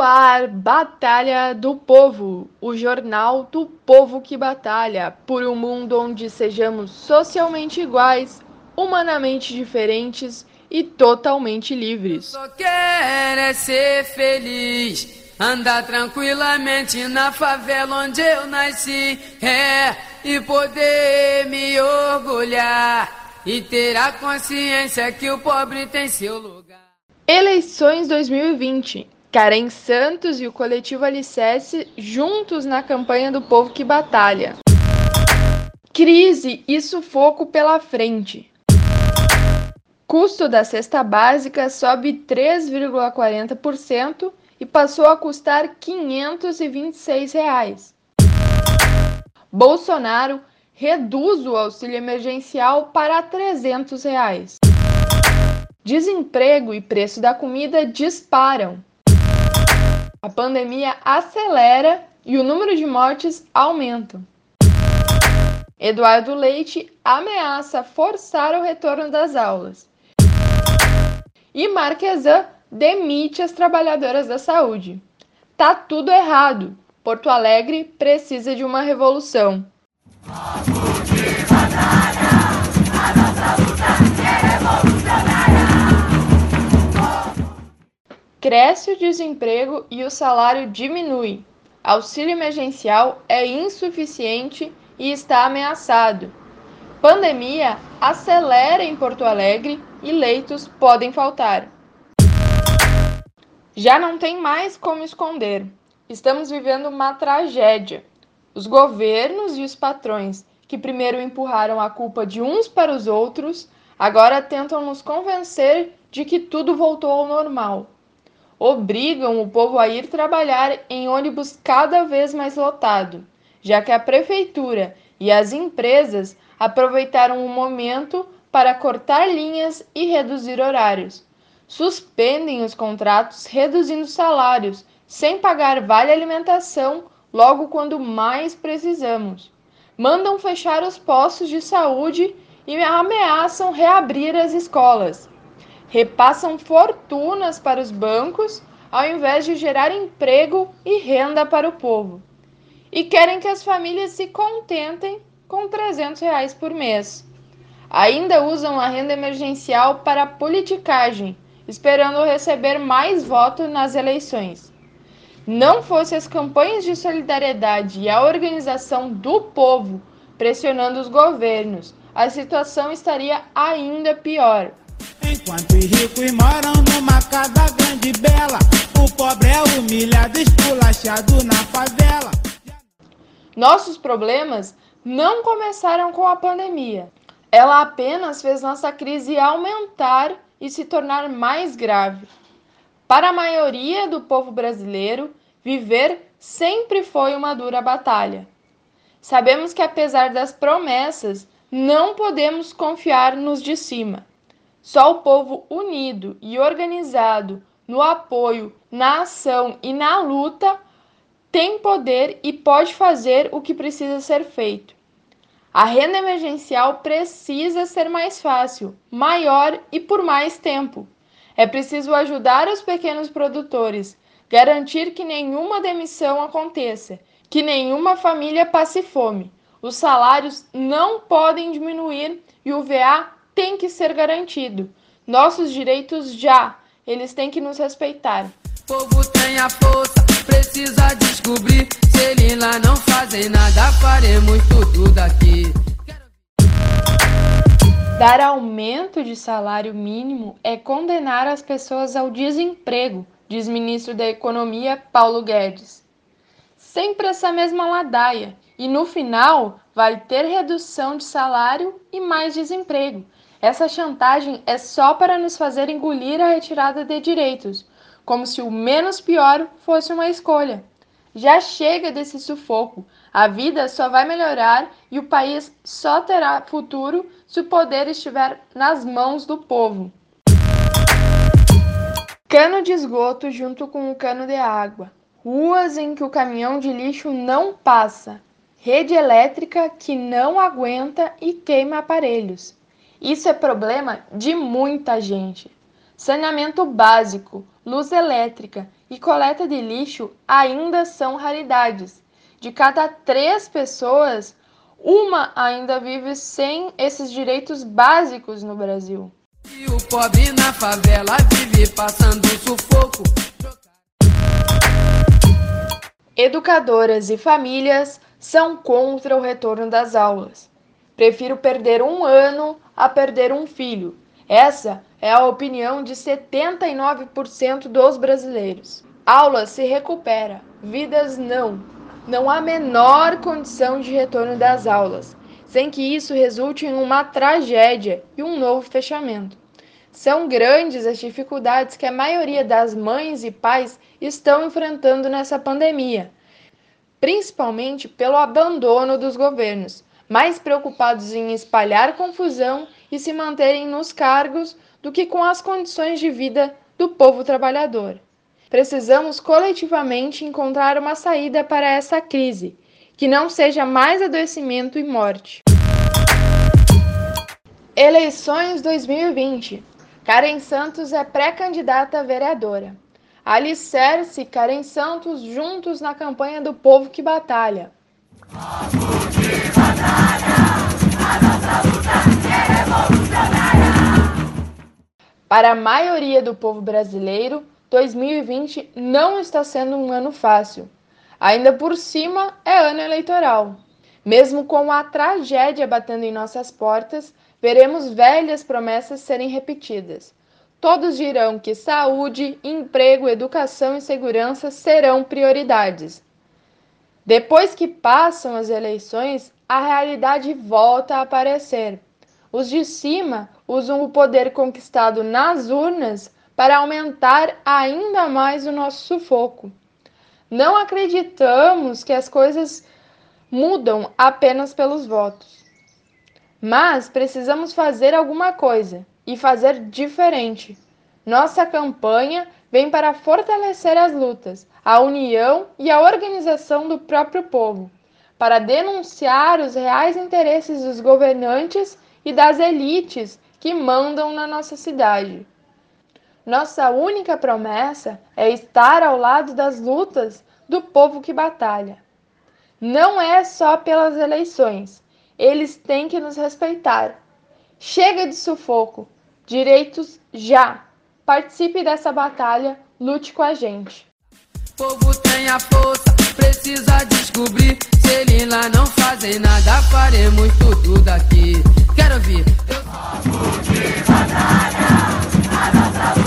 No ar, Batalha do Povo, o jornal do povo que batalha por um mundo onde sejamos socialmente iguais, humanamente diferentes e totalmente livres. Só quero é ser feliz, andar tranquilamente na favela onde eu nasci, é, e poder me orgulhar e ter a consciência que o pobre tem seu lugar. Eleições 2020. Karen Santos e o coletivo Alicerce juntos na campanha do povo que batalha. Crise e sufoco pela frente. Custo da cesta básica sobe 3,40% e passou a custar 526 reais. Bolsonaro reduz o auxílio emergencial para 300 reais. Desemprego e preço da comida disparam. A pandemia acelera e o número de mortes aumenta. Eduardo Leite ameaça forçar o retorno das aulas. E Marquesan demite as trabalhadoras da saúde. Tá tudo errado. Porto Alegre precisa de uma revolução. Cresce o desemprego e o salário diminui. Auxílio emergencial é insuficiente e está ameaçado. Pandemia acelera em Porto Alegre e leitos podem faltar. Já não tem mais como esconder. Estamos vivendo uma tragédia. Os governos e os patrões, que primeiro empurraram a culpa de uns para os outros, agora tentam nos convencer de que tudo voltou ao normal obrigam o povo a ir trabalhar em ônibus cada vez mais lotado, já que a prefeitura e as empresas aproveitaram o momento para cortar linhas e reduzir horários. Suspendem os contratos, reduzindo salários, sem pagar vale alimentação logo quando mais precisamos. Mandam fechar os postos de saúde e ameaçam reabrir as escolas repassam fortunas para os bancos ao invés de gerar emprego e renda para o povo. E querem que as famílias se contentem com 300 reais por mês. Ainda usam a renda emergencial para politicagem, esperando receber mais votos nas eleições. Não fosse as campanhas de solidariedade e a organização do povo pressionando os governos, a situação estaria ainda pior. Enquanto os ricos moram numa casa grande e bela, o pobre é humilhado, esculachado na favela. Nossos problemas não começaram com a pandemia. Ela apenas fez nossa crise aumentar e se tornar mais grave. Para a maioria do povo brasileiro, viver sempre foi uma dura batalha. Sabemos que, apesar das promessas, não podemos confiar nos de cima. Só o povo unido e organizado no apoio, na ação e na luta tem poder e pode fazer o que precisa ser feito. A renda emergencial precisa ser mais fácil, maior e por mais tempo. É preciso ajudar os pequenos produtores, garantir que nenhuma demissão aconteça, que nenhuma família passe fome. Os salários não podem diminuir e o VA tem que ser garantido. Nossos direitos já, eles têm que nos respeitar. O povo tem a força, precisa descobrir. Se eles lá não fazem nada, faremos tudo daqui. Dar aumento de salário mínimo é condenar as pessoas ao desemprego, diz ministro da Economia Paulo Guedes. Sempre essa mesma ladaia, e no final vai ter redução de salário e mais desemprego. Essa chantagem é só para nos fazer engolir a retirada de direitos, como se o menos pior fosse uma escolha. Já chega desse sufoco. A vida só vai melhorar e o país só terá futuro se o poder estiver nas mãos do povo. Cano de esgoto junto com o cano de água. Ruas em que o caminhão de lixo não passa. Rede elétrica que não aguenta e queima aparelhos. Isso é problema de muita gente. saneamento básico, luz elétrica e coleta de lixo ainda são raridades. De cada três pessoas, uma ainda vive sem esses direitos básicos no Brasil. E o pobre na favela vive passando sufoco. Educadoras e famílias são contra o retorno das aulas. Prefiro perder um ano a perder um filho. Essa é a opinião de 79% dos brasileiros. Aula se recupera, vidas não. Não há menor condição de retorno das aulas, sem que isso resulte em uma tragédia e um novo fechamento. São grandes as dificuldades que a maioria das mães e pais estão enfrentando nessa pandemia, principalmente pelo abandono dos governos, mais preocupados em espalhar confusão e se manterem nos cargos do que com as condições de vida do povo trabalhador. Precisamos coletivamente encontrar uma saída para essa crise, que não seja mais adoecimento e morte. Eleições 2020. Karen Santos é pré-candidata vereadora. Alicerce Karen Santos juntos na campanha do Povo que Batalha. Para a maioria do povo brasileiro, 2020 não está sendo um ano fácil. Ainda por cima, é ano eleitoral. Mesmo com a tragédia batendo em nossas portas, veremos velhas promessas serem repetidas. Todos dirão que saúde, emprego, educação e segurança serão prioridades. Depois que passam as eleições, a realidade volta a aparecer. Os de cima usam o poder conquistado nas urnas para aumentar ainda mais o nosso sufoco. Não acreditamos que as coisas mudam apenas pelos votos. Mas precisamos fazer alguma coisa e fazer diferente. Nossa campanha vem para fortalecer as lutas, a união e a organização do próprio povo, para denunciar os reais interesses dos governantes e das elites que mandam na nossa cidade. Nossa única promessa é estar ao lado das lutas do povo que batalha. Não é só pelas eleições, eles têm que nos respeitar. Chega de sufoco, direitos já. Participe dessa batalha, lute com a gente. O povo tem a força, precisa descobrir. Se ele lá não fazem nada, faremos tudo daqui. Quero ouvir. Eu... Povo de batalha, a nossa